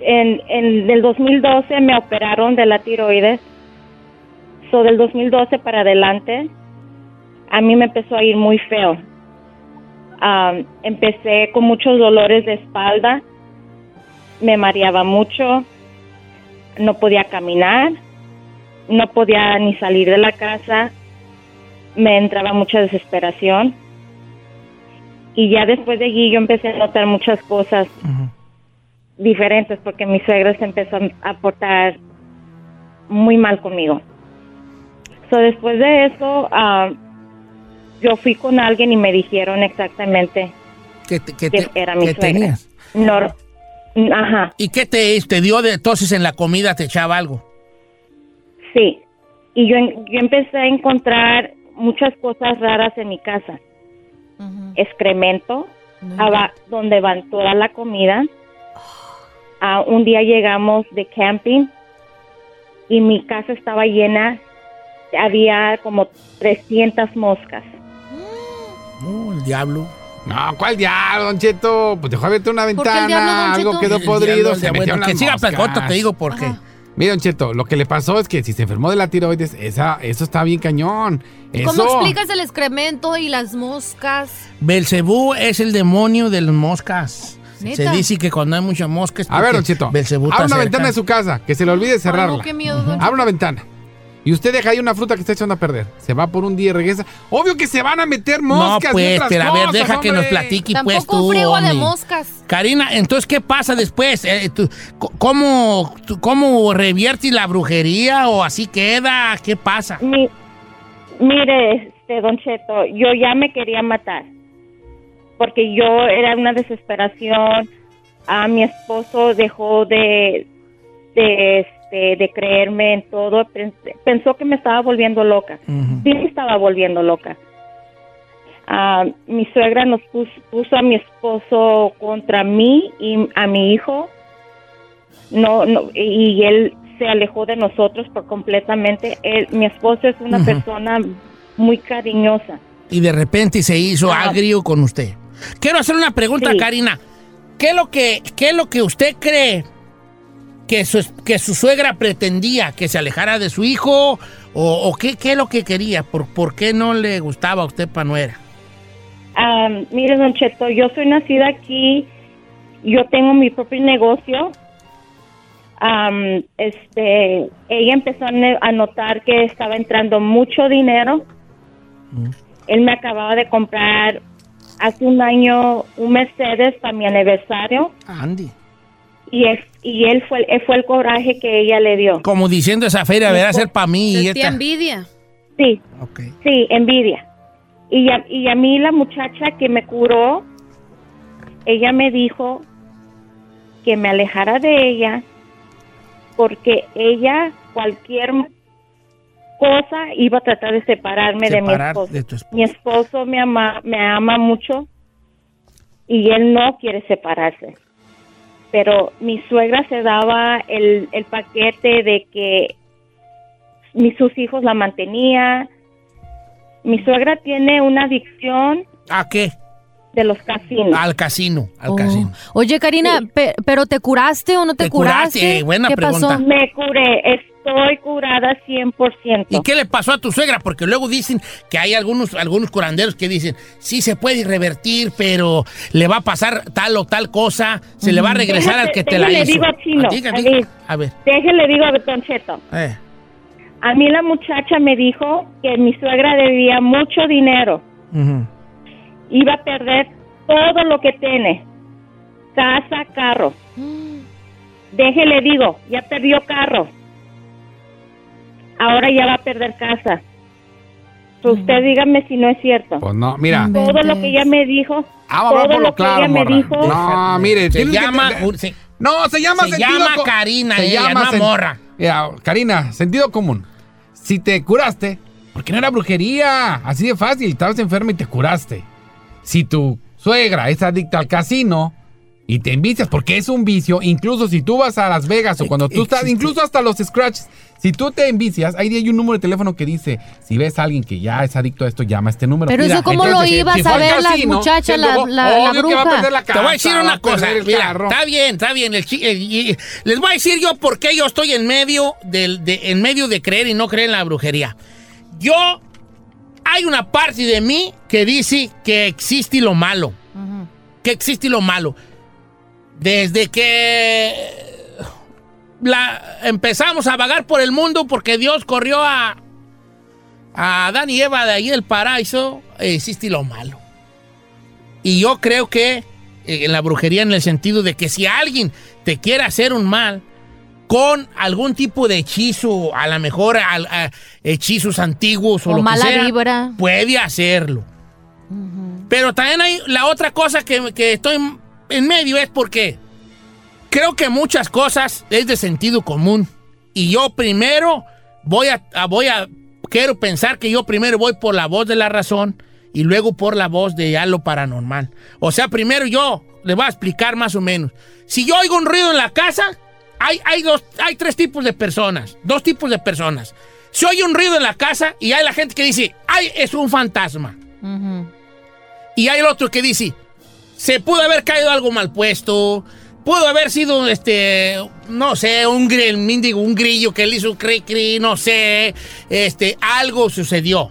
en, en, el 2012 me operaron de la tiroides. So, del 2012 para adelante, a mí me empezó a ir muy feo. Am, empecé con muchos dolores de espalda, me mareaba mucho, no podía caminar, no podía ni salir de la casa, me entraba mucha desesperación. Y ya después de allí yo empecé a notar muchas cosas diferentes porque mi suegra se empezó a portar muy mal conmigo. So, después de eso, ah, yo fui con alguien y me dijeron exactamente ¿Qué, te- qué que te- era mi qué suegra. tenías? No, ajá, ¿Y qué te, te dio de entonces en la comida? ¿Te echaba algo? sí. Y yo, yo empecé a encontrar muchas cosas raras en mi casa. Excremento, aba- donde van toda la comida. Ah, un día llegamos de camping y mi casa estaba llena, había como 300 moscas. No, el diablo. No, ¿cuál diablo, Don Cheto? Pues dejó abierta una qué el diablo, ventana, algo quedó podrido, se Bueno, que las siga. Placoto, te digo por qué. Mira, Don Cheto, lo que le pasó es que si se enfermó de la tiroides, esa, eso está bien cañón. Eso. ¿Cómo explicas el excremento y las moscas? Belcebú es el demonio de las moscas. ¿Neta? Se dice que cuando hay muchas moscas. A ver, porque Don Cheto, está una cerca. ventana de su casa, que se le olvide cerrarla. no, qué miedo, Don Abra una ventana. Y usted deja ahí una fruta que está echando a perder. Se va por un día y regresa. Obvio que se van a meter No, moscas. y pues, otras pero a ver, cosas, deja que nos platique Tampoco pues tú, friego de moscas. Karina, entonces, ¿qué pasa después? Eh, ¿cómo, tú- ¿Cómo reviertes la brujería o así queda? ¿Qué pasa? Mi- mire, este, Don Cheto, yo ya me quería matar. Porque yo era una desesperación. A mi esposo dejó de, de, este, de creerme en todo. Pens- Pensó que me estaba volviendo loca. Sí me estaba volviendo loca. Ah, mi suegra nos pus- puso a mi esposo contra mí y a mi hijo. No, no, y él se alejó de nosotros por completamente. Él, mi esposo es una persona muy cariñosa. Y de repente se hizo Ah. agrio con usted. Quiero hacer una pregunta, Sí. Karina. ¿Qué es lo que, qué es lo que usted cree que su, que su suegra pretendía? ¿Que se alejara de su hijo? ¿O, o qué, qué es lo que quería? ¿Por, ¿Por qué no le gustaba a usted pa' nuera? Ah, mire, Don Cheto, yo soy nacida aquí, yo tengo mi propio negocio, am, este, ella empezó a notar que estaba entrando mucho dinero. Él me acababa de comprar hace un año un Mercedes para mi aniversario Andy. Y, es, y él fue, él fue el coraje que ella le dio. Como diciendo esa feria, verá ser para mí. y esta- envidia. Sí, sí, envidia. Y a, y a mí la muchacha que me curó, ella me dijo que me alejara de ella porque ella cualquier cosa iba a tratar de separarme de mi de esposo. Mi esposo me ama, me ama mucho y él no quiere separarse. Pero mi suegra se daba el, el paquete de que mis sus hijos la mantenía. Mi suegra tiene una adicción ¿A qué? de los casinos. Al casino. Al Oh. casino. Oye, Karina, pe- ¿pero te curaste o no te, Te curaste, buena ¿Qué pregunta. pasó? Me curé, estoy curada 100%. ¿Y qué le pasó a tu suegra? Porque luego dicen que hay algunos, algunos curanderos que dicen, sí se puede revertir, pero le va a pasar tal o tal cosa, se le va a regresar al que te la Déjale hizo. digo chino, A ti, a a ver. A ver. Déjele digo a Don Cheto. eh. A mí la muchacha me dijo que mi suegra debía mucho dinero. Iba a perder todo lo que tiene. Casa, carro. Déjele digo, ya perdió carro. Ahora ya va a perder casa. Pues Usted dígame si no es cierto. Pues no, mira. Todo lo que ella me dijo, Ah, vamos todo por lo lo que claro, ella me dijo. No, mire, Se que llama... entender- se- No, se llama Se sentido llama Karina, se ella, no sen- morra. Mira, Karina, sentido común. Si te curaste, porque no era brujería, así de fácil, estabas enferma y te curaste. Si tu suegra es adicta al casino y te envicias, porque es un vicio, incluso si tú vas a Las Vegas o cuando tú estás, incluso hasta los scratches, si tú te envicias, ahí hay un número de teléfono que dice, si ves a alguien que ya es adicto a esto, llama a este número. Pero eso, ¿cómo lo si- iba a fue al saber la la- la- va a Te voy a decir una cosa. Mira, está bien, está bien. El chi- el- y- les voy a decir yo por qué yo estoy en medio, del, de, en medio de creer y no creer en la brujería. Yo, hay una parte de mí que dice que existe lo malo. Que existe lo malo. Desde que la, empezamos a vagar por el mundo porque Dios corrió a, a Adán y Eva de ahí del paraíso, existe lo malo. Y yo creo que eh, en la brujería en el sentido de que si alguien te quiere hacer un mal con algún tipo de hechizo, a lo mejor al- a- hechizos antiguos o, O lo mala que sea, vibra. puede hacerlo. Pero también hay la otra cosa que, que estoy en medio es porque creo que muchas cosas es de sentido común. Y yo primero voy a, a- voy a, quiero pensar que yo primero voy por la voz de la razón y luego por la voz de ya lo paranormal. O sea, primero yo le voy a explicar más o menos. Si yo oigo un ruido en la casa, hay, hay, dos, hay tres tipos de personas, dos tipos de personas. Si oye un ruido en la casa y hay la gente que dice, ay, es un fantasma. Y hay el otro que dice, se pudo haber caído algo mal puesto, pudo haber sido, este, no sé, un grill, mendigo, un grillo que le hizo cri cri, no sé, este, algo sucedió.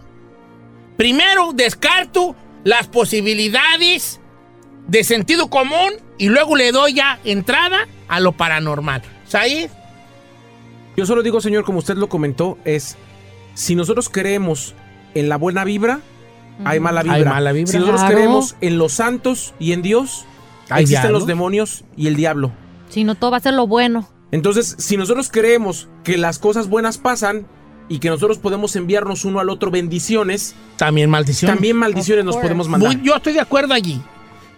Primero descarto las posibilidades de sentido común y luego le doy ya entrada a lo paranormal. ¿Said? Yo solo digo, señor, como usted lo comentó, es si nosotros creemos en la buena vibra, hay mala vibra. Hay mala vibra. Si nosotros Claro. creemos en los santos y en Dios, Hay existen diablo. los demonios y el diablo. Si no, todo va a ser lo bueno. Entonces, si nosotros creemos que las cosas buenas pasan y que nosotros podemos enviarnos uno al otro bendiciones, También maldición. también maldiciones nos podemos mandar. Muy- yo estoy de acuerdo allí.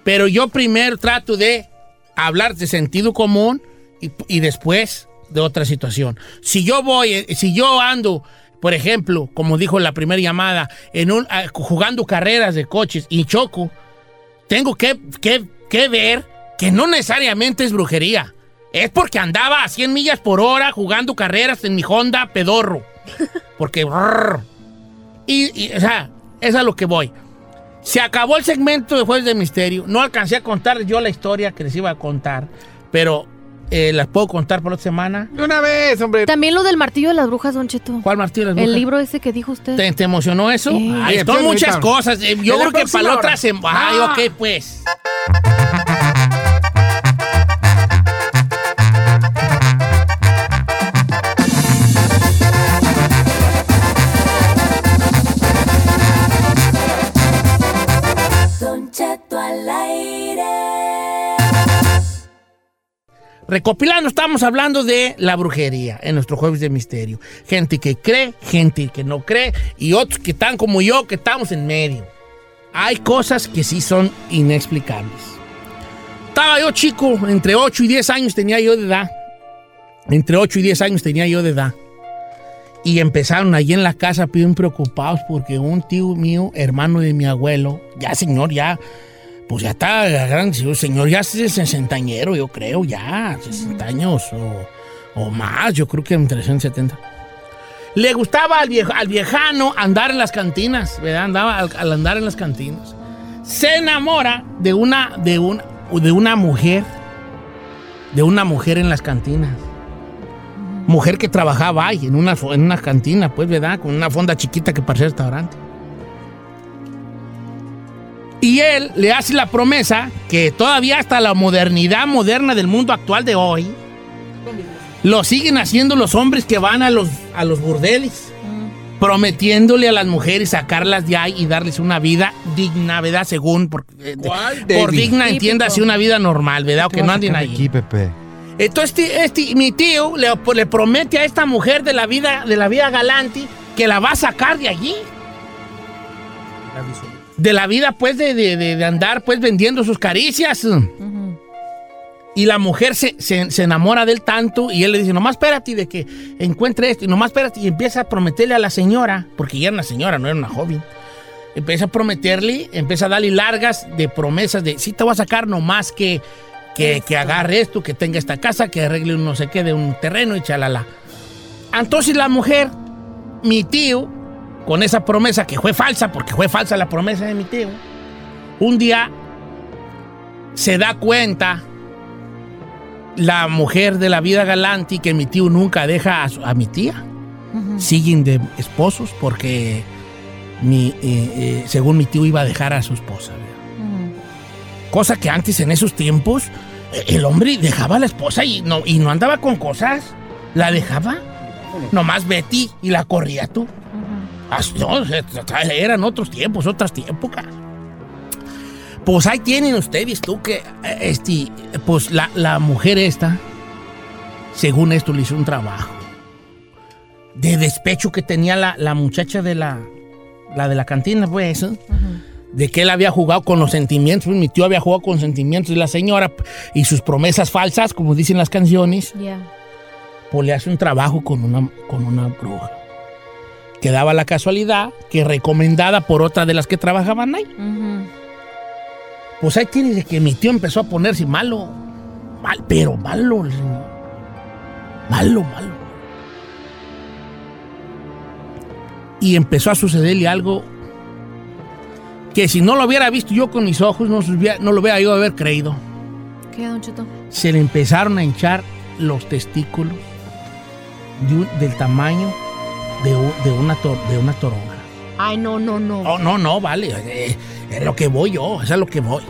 Pero yo primero trato de hablar de sentido común y, y después de otra situación. Si yo voy, eh, si yo ando, por ejemplo, como dijo en la primera llamada, en un, ah, jugando carreras de coches y choco, tengo que, que- que ver que no necesariamente es brujería. Es porque andaba a 100 millas por hora jugando carreras en mi Honda pedorro. Porque... y, y, o sea, es a lo que voy. Se acabó el segmento de Jueves de Misterio. No alcancé a contar yo la historia que les iba a contar, pero eh, las puedo contar por otra semana. De una vez, hombre. También lo del martillo de las brujas, Don Cheto. ¿Cuál martillo de las El brujas? libro ese que dijo usted. ¿Te, te emocionó eso? Sí. Ay, son muchas cosas. Eh, Yo creo que para la otra semana. Ay, Ah. ok, pues. Recopilando, estamos hablando de la brujería en nuestro jueves de misterio. Gente que cree, gente que no cree y otros que están como yo, que estamos en medio. Hay cosas que sí son inexplicables. Estaba yo chico, entre 8 y 10 años tenía yo de edad. Entre 8 y 10 años tenía yo de edad. Y empezaron allí en la casa bien preocupados porque un tío mío, hermano de mi abuelo, ya señor, ya, pues ya está grande, señor ya es sesentañero, yo creo, ya, 60 años o, o más, yo creo que entre 70. Le gustaba al, viejo, al viejano andar en las cantinas, ¿verdad? Andaba al, al andar en las cantinas. Se enamora de una, de, una, de una mujer, de una mujer en las cantinas. Mujer que trabajaba ahí, en una, en una cantina, pues, ¿verdad? Con una fonda chiquita que parecía restaurante. Y él le hace la promesa que todavía hasta la modernidad moderna del mundo actual de hoy, lo siguen haciendo los hombres que van a los, a los burdeles, prometiéndole a las mujeres sacarlas de ahí y darles una vida digna, ¿verdad? Según, por, eh, por digna entiéndase una vida normal, ¿verdad? O que no anden ahí. Aquí, Pepe. Entonces este, este- mi tío le, le promete a esta mujer de la vida de la vida galante que la va a sacar de allí. De la vida, pues, de, de- de- de andar, pues, vendiendo sus caricias. Y la mujer se, se- se enamora de él tanto y él le dice, nomás espérate de que encuentre esto. Y nomás espérate y empieza a prometerle a la señora, porque ya era una señora, no era una joven. Empieza a prometerle, empieza a darle largas de promesas de, sí te voy a sacar nomás que, que, que agarre esto, que tenga esta casa, que arregle un no sé qué de un terreno y chalala. Entonces la mujer, mi tío, con esa promesa que fue falsa, porque fue falsa la promesa de mi tío, un día se da cuenta la mujer de la vida galante que mi tío nunca deja a, su- a mi tía. Siguen de esposos porque mi, eh, eh, según mi tío iba a dejar a su esposa. Cosa que antes en esos tiempos eh, el hombre dejaba a la esposa y no, y no andaba con cosas. La dejaba. Nomás Betty y la corría tú. Así, no, se- eran otros tiempos, otras épocas. Pues ahí tienen ustedes tú que, eh, este, pues la, la mujer esta, según esto, le hizo un trabajo de despecho que tenía la, la muchacha de la, la de la cantina, pues, ¿eh? de que él había jugado con los sentimientos, mi tío había jugado con los sentimientos de la señora y sus promesas falsas, como dicen las canciones, pues le hace un trabajo con una, con una bruja. Que daba la casualidad que recomendada por otra de las que trabajaban ahí. Pues ahí tienes de que mi tío empezó a ponerse malo. Mal, pero malo. Malo, malo. Y empezó a sucederle algo que si no lo hubiera visto yo con mis ojos, no, no lo hubiera yo haber creído. ¿Qué, Don Cheto? Se le empezaron a hinchar los testículos de un- del tamaño de, una, tor- de una toronja. Ay, no, no, no. Oh, no, no, vale. eh, Es lo que voy yo, es a lo que voy.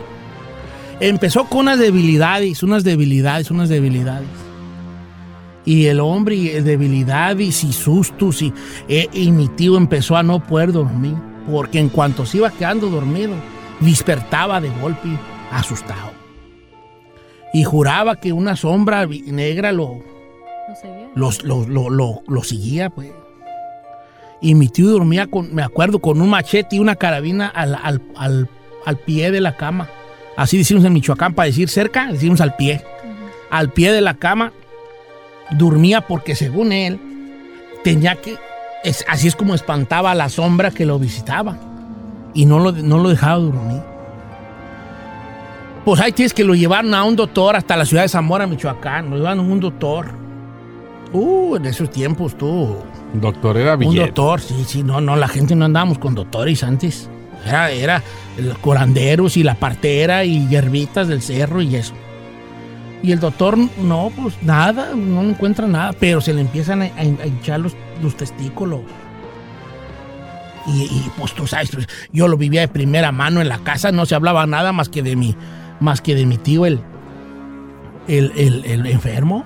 Empezó con unas debilidades, unas debilidades, unas debilidades. Y el hombre, y debilidades y sustos. Y, eh, y mi tío empezó a no poder dormir. Porque en cuanto se iba quedando dormido, despertaba de golpe, asustado. Y juraba que una sombra negra lo, lo, lo- lo- lo seguía, pues. Y mi tío dormía, con, me acuerdo, con un machete y una carabina al, al- al- al pie de la cama. Así decimos en Michoacán, para decir cerca, decimos al pie. Al pie de la cama dormía porque según él tenía que, es- así es como espantaba a la sombra que lo visitaba. Y no lo, no lo dejaba dormir. Pues ahí tienes que lo llevaron a un doctor hasta la ciudad de Zamora, Michoacán. Lo llevaron a un doctor. Uh, en esos tiempos tú. Doctor era Un billete. doctor, sí, sí, no, no, la gente no andábamos con doctores antes. Era, era los curanderos y la partera y hierbitas del cerro y eso. Y el doctor, no, pues nada, no encuentra nada, pero se le empiezan a, a- a hinchar los, los testículos. Y, y, pues tú sabes, pues, yo lo vivía de primera mano en la casa, no se hablaba nada más que de mi, más que de mi tío, el, el, el- el enfermo.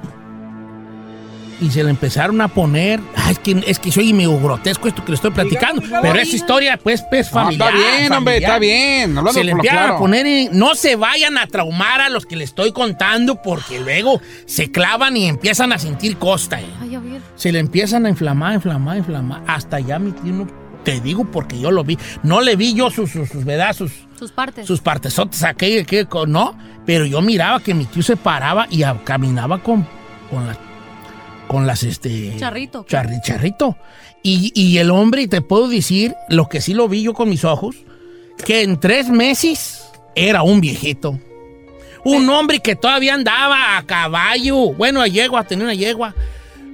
Y se le empezaron a poner. Ay, es que, es que soy medio grotesco esto que le estoy platicando. pero es historia, pues, pues, No, familiar. está bien, hombre, está bien. Hablando Se le empiezan claro. a poner en- No se vayan a traumar a los que le estoy contando porque luego se clavan y empiezan a sentir costa. eh. Ay, a ver. Se le empiezan a inflamar, inflamar, inflamar. Hasta ya mi tío no. Te digo porque yo lo vi. No le vi yo sus, sus, sus ¿verdad? Sus, Sus partes. sus partesotes aquello que no, pero yo miraba que mi tío se paraba y a- caminaba con, con las con las este Charrito. charri- charrito. Y, y el hombre, y te puedo decir, lo que sí lo vi yo con mis ojos, que en tres meses era un viejito. Un hombre que todavía andaba a caballo. Bueno, a yegua, tenía una yegua.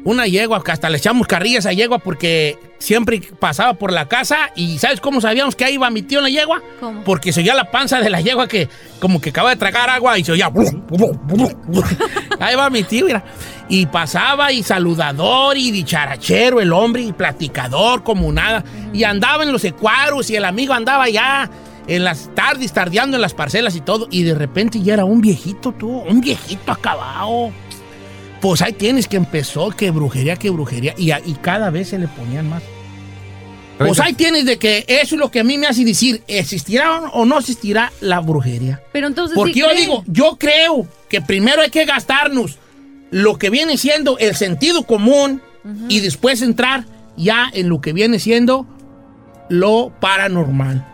Una yegua, que hasta le echamos carrillas a yegua porque siempre pasaba por la casa y ¿sabes cómo sabíamos que ahí iba mi tío en la yegua? ¿Cómo? Porque se oía la panza de la yegua que como que acaba de tragar agua y se oía... Ahí va mi tío, mira. Y pasaba y saludador y dicharachero el hombre y platicador como nada. Y andaba en los ecuadros y el amigo andaba ya en las tardes, tardeando en las parcelas y todo. Y de repente ya era un viejito, tú, un viejito acabado. Pues ahí tienes que empezó, que brujería, que brujería. Y, y cada vez se le ponían más. Pues ahí tienes de que eso es lo que a mí me hace decir, ¿existirá o no existirá la brujería? Pero entonces. Porque sí yo digo, yo creo que primero hay que gastarnos lo que viene siendo el sentido común y después entrar ya en lo que viene siendo lo paranormal.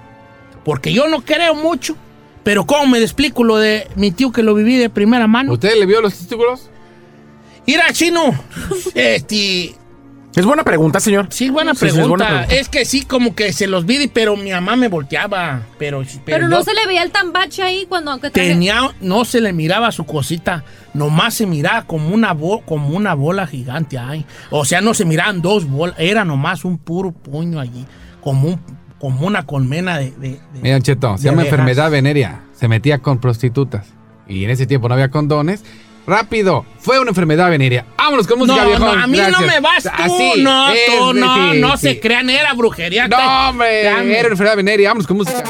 Porque yo no creo mucho, pero ¿cómo me explico lo de mi tío que lo viví de primera mano? ¿Usted le vio los testículos? Mira, chino, este... Es buena pregunta, señor. Sí, buena Sí, sí, es pregunta. buena pregunta. Es que sí, como que se los vi, pero mi mamá me volteaba. Pero, pero, Pero no yo- se le veía el tambache ahí cuando aunque traje- Tenía, no se le miraba su cosita, nomás se miraba como una, bo- como una bola gigante ahí. O sea, no se miraban dos bolas, era nomás un puro puño allí, como, un- como una colmena de... de- de- Mira, Cheto, se llama abejas. enfermedad venérea. Se metía con prostitutas. Y en ese tiempo no había condones. Rápido, fue una enfermedad venérea. Vámonos con música, No, viejón. no, a mí no Gracias. me vas tú, Así, no, tú, no, sí, no sí. se crean, era brujería. No, hombre, era una enfermedad venérea. Vámonos con música.